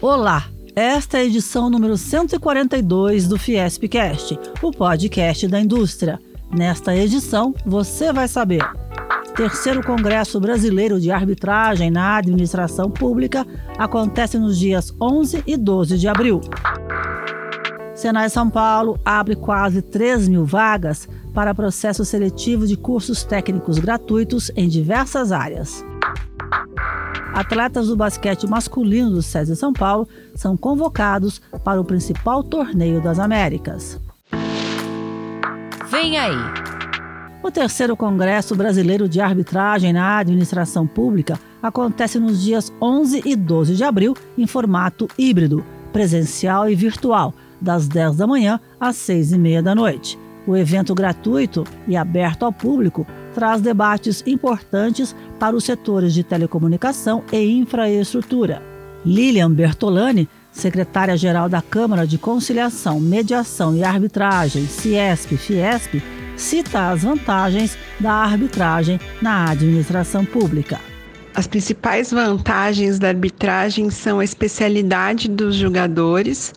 Olá! Esta é a edição número 142 do Fiespcast, o podcast da indústria. Nesta edição, você vai saber. Terceiro Congresso Brasileiro de Arbitragem na Administração Pública acontece nos dias 11 e 12 de abril. Senai São Paulo abre quase 3 mil vagas para processo seletivo de cursos técnicos gratuitos em diversas áreas. Atletas do basquete masculino do SESI São Paulo são convocados para o principal torneio das Américas. Vem aí! O terceiro Congresso Brasileiro de Arbitragem na Administração Pública acontece nos dias 11 e 12 de abril em formato híbrido, presencial e virtual, das 10 da manhã às 6 e meia da noite. O evento gratuito e aberto ao público traz debates importantes para os setores de telecomunicação e infraestrutura. Lilian Bertolani, secretária-geral da Câmara de Conciliação, Mediação e Arbitragem, CIESP-FIESP, cita as vantagens da arbitragem na administração pública. As principais vantagens da arbitragem são a especialidade dos jogadores,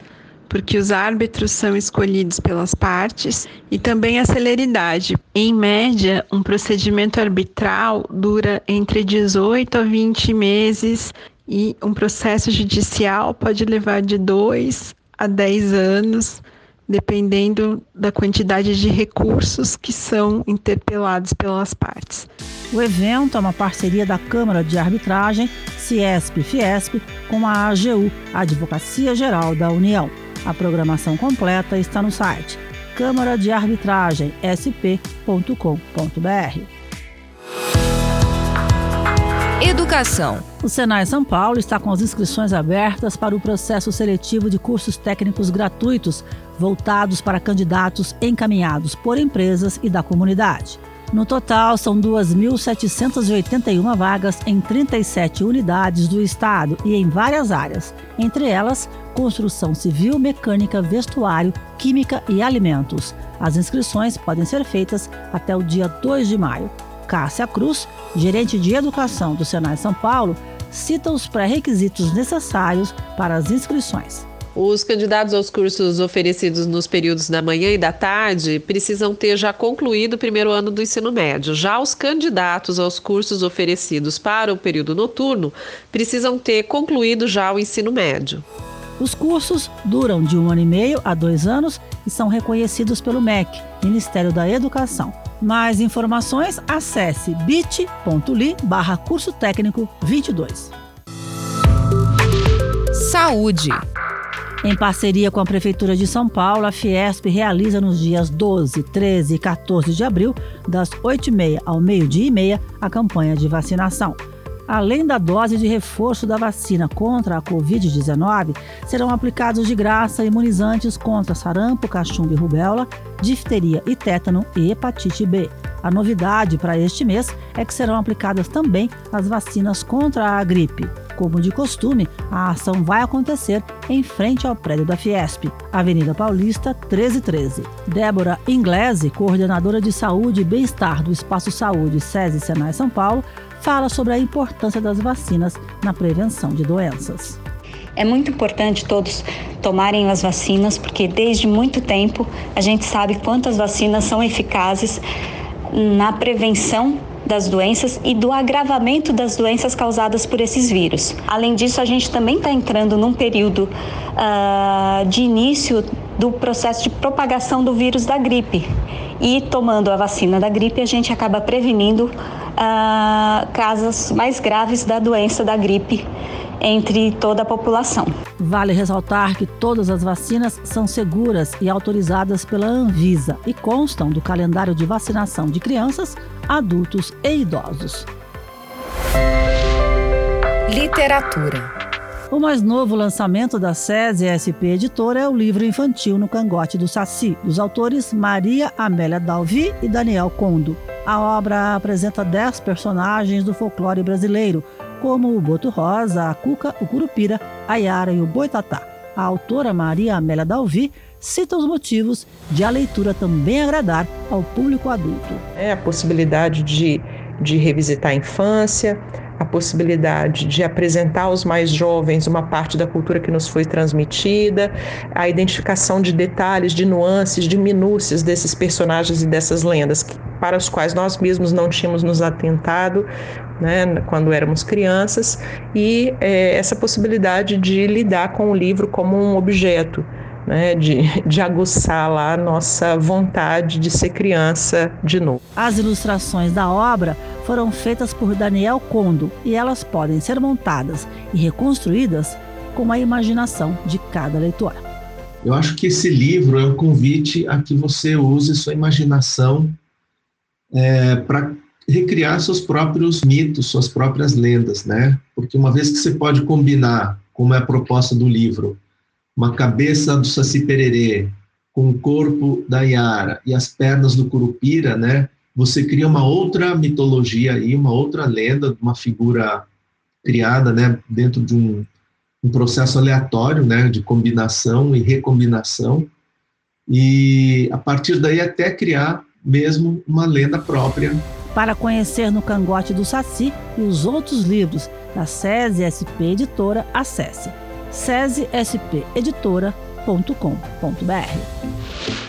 porque os árbitros são escolhidos pelas partes, e também a celeridade. Em média, um procedimento arbitral dura entre 18 a 20 meses e um processo judicial pode levar de 2 a 10 anos, dependendo da quantidade de recursos que são interpelados pelas partes. O evento é uma parceria da Câmara de Arbitragem, Ciesp-Fiesp, com a AGU, Advocacia Geral da União. A programação completa está no site câmara de arbitragem sp.com.br. Educação. O Senai São Paulo está com as inscrições abertas para o processo seletivo de cursos técnicos gratuitos voltados para candidatos encaminhados por empresas e da comunidade. No total, são 2.781 vagas em 37 unidades do Estado e em várias áreas, entre elas construção civil, mecânica, vestuário, química e alimentos. As inscrições podem ser feitas até o dia 2 de maio. Cássia Cruz, gerente de educação do Senai São Paulo, cita os pré-requisitos necessários para as inscrições. Os candidatos aos cursos oferecidos nos períodos da manhã e da tarde precisam ter já concluído o primeiro ano do ensino médio. Já os candidatos aos cursos oferecidos para o período noturno precisam ter concluído já o ensino médio. Os cursos duram de um ano e meio a dois anos e são reconhecidos pelo MEC, Ministério da Educação. Mais informações, acesse bit.ly barra curso técnico 22. Saúde. Em parceria com a Prefeitura de São Paulo, a Fiesp realiza nos dias 12, 13 e 14 de abril, das 8h30 ao meio-dia e meia, a campanha de vacinação. Além da dose de reforço da vacina contra a Covid-19, serão aplicados de graça imunizantes contra sarampo, cachumba e rubéola, difteria e tétano e hepatite B. A novidade para este mês é que serão aplicadas também as vacinas contra a gripe. Como de costume, a ação vai acontecer em frente ao prédio da Fiesp, Avenida Paulista 1313. Débora Inglese, coordenadora de saúde e bem-estar do Espaço Saúde SESI Senai São Paulo, fala sobre a importância das vacinas na prevenção de doenças. É muito importante todos tomarem as vacinas, porque desde muito tempo a gente sabe quantas vacinas são eficazes na prevenção das doenças e do agravamento das doenças causadas por esses vírus. Além disso, a gente também está entrando num período uh, de início do processo de propagação do vírus da gripe. E tomando a vacina da gripe, a gente acaba prevenindo uh, casos mais graves da doença da gripe entre toda a população. Vale ressaltar que todas as vacinas são seguras e autorizadas pela Anvisa e constam do calendário de vacinação de crianças, adultos e idosos. Literatura. O mais novo lançamento da SESI SP Editora é o livro infantil No Cangote do Saci, dos autores Maria Amélia Dalvi e Daniel Condo. A obra apresenta dez personagens do folclore brasileiro, como o Boto Rosa, a Cuca, o Curupira, a Yara e o Boitatá. A autora Maria Amélia Dalvi cita os motivos de a leitura também agradar ao público adulto. É a possibilidade de, de revisitar a infância, a possibilidade de apresentar aos mais jovens uma parte da cultura que nos foi transmitida, a identificação de detalhes, de nuances, de minúcias desses personagens e dessas lendas para os quais nós mesmos não tínhamos nos atentado né, quando éramos crianças, e é, essa possibilidade de lidar com o livro como um objeto né, de, de aguçar lá a nossa vontade de ser criança de novo. As ilustrações da obra foram feitas por Daniel Condo e elas podem ser montadas e reconstruídas com a imaginação de cada leitor. Eu acho que esse livro é um convite a que você use sua imaginação é, para recriar seus próprios mitos, suas próprias lendas, né? Porque uma vez que você pode combinar, como é a proposta do livro, uma cabeça do Saci Pererê com o corpo da Yara e as pernas do Curupira, né? Você cria uma outra mitologia aí, uma outra lenda, uma figura criada, né, dentro de um, um processo aleatório, né, de combinação e recombinação, e a partir daí até criar mesmo uma lenda própria. Para conhecer no Cangote do Saci e os outros livros da SESI SP Editora, acesse sesesp.editora.com.br.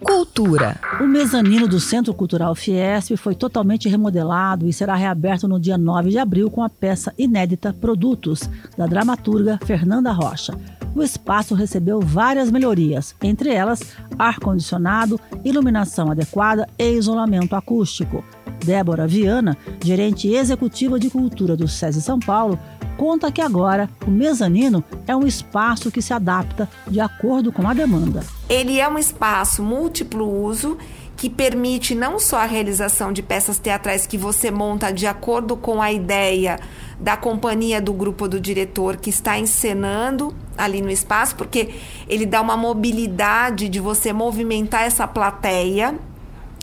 Cultura. O mezanino do Centro Cultural Fiesp foi totalmente remodelado e será reaberto no dia 9 de abril com a peça inédita Produtos, da dramaturga Fernanda Rocha. O espaço recebeu várias melhorias, entre elas ar-condicionado, iluminação adequada e isolamento acústico. Débora Viana, gerente executiva de cultura do SESI São Paulo, conta que agora o mezanino é um espaço que se adapta de acordo com a demanda. Ele é um espaço múltiplo uso que permite não só a realização de peças teatrais que você monta de acordo com a ideia da companhia do grupo do diretor que está encenando ali no espaço, porque ele dá uma mobilidade de você movimentar essa plateia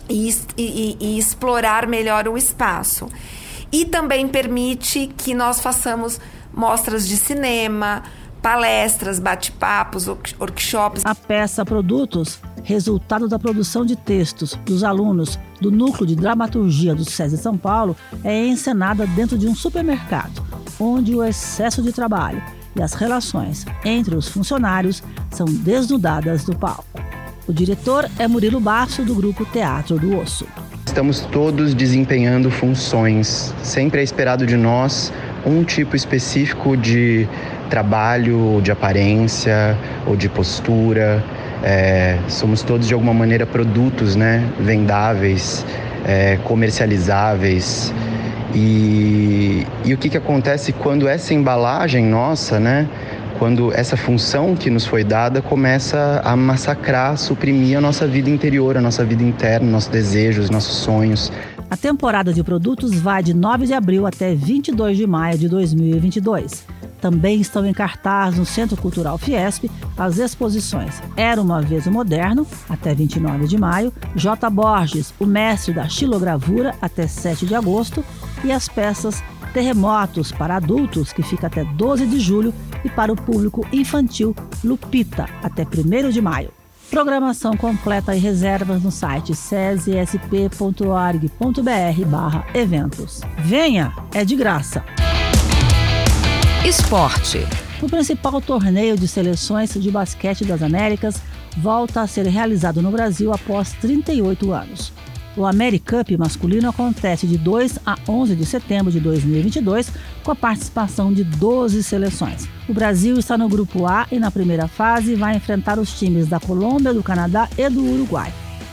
e, e, e explorar melhor o espaço e também permite que nós façamos mostras de cinema, palestras, bate-papos, workshops. A peça Produtos, resultado da produção de textos dos alunos do Núcleo de Dramaturgia do SESI São Paulo, é encenada dentro de um supermercado, onde o excesso de trabalho e as relações entre os funcionários são desnudadas do palco. O diretor é Murilo Basso, do grupo Teatro do Osso. Estamos todos desempenhando funções. Sempre é esperado de nós um tipo específico de trabalho, de aparência ou de postura. É, somos todos de alguma maneira produtos, né? Vendáveis, é, comercializáveis. E, e o que, que acontece quando essa embalagem nossa, né? quando essa função que nos foi dada começa a massacrar, suprimir a nossa vida interior, a nossa vida interna, nossos desejos, nossos sonhos. A temporada de produtos vai de 9 de abril até 22 de maio de 2022. Também estão em cartaz no Centro Cultural Fiesp as exposições Era uma Vez o Moderno, até 29 de maio, J. Borges, o mestre da xilogravura, até 7 de agosto, e as peças Terremotos para adultos, que fica até 12 de julho, e para o público infantil Lupita, até 1 de maio. Programação completa e reservas no site cesesp.org.br barra eventos. Venha, é de graça. Esporte. O principal torneio de seleções de basquete das Américas volta a ser realizado no Brasil após 38 anos. O AmeriCup masculino acontece de 2 a 11 de setembro de 2022, com a participação de 12 seleções. O Brasil está no grupo A e na primeira fase vai enfrentar os times da Colômbia, do Canadá e do Uruguai.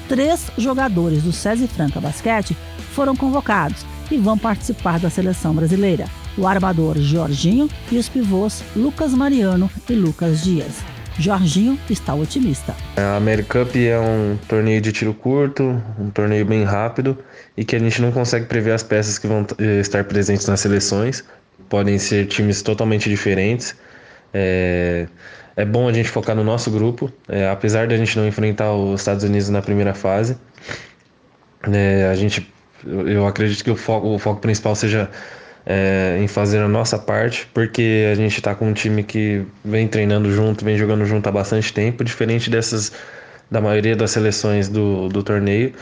Três jogadores do SESI Franca Basquete foram convocados e vão participar da seleção brasileira. O armador Jorginho e os pivôs Lucas Mariano e Lucas Dias. Jorginho está otimista. A AmeriCup é um torneio de tiro curto, um torneio bem rápido e que a gente não consegue prever as peças que vão eh, estar presentes nas seleções. Podem ser times totalmente diferentes. É, é bom a gente focar no nosso grupo, é, apesar de a gente não enfrentar os Estados Unidos na primeira fase. É, a gente, eu acredito que o foco, o foco principal seja é, em fazer a nossa parte, porque a gente está com um time que vem treinando junto, vem jogando junto há bastante tempo, diferente dessas da maioria das seleções do, do torneio.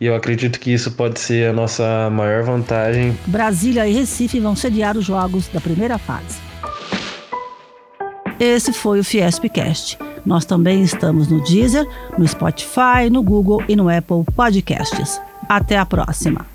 e eu acredito que isso pode ser a nossa maior vantagem. Brasília e Recife vão sediar os jogos da primeira fase. Esse foi o Fiespcast. Nós também estamos no Deezer, no Spotify, no Google e no Apple Podcasts. Até a próxima!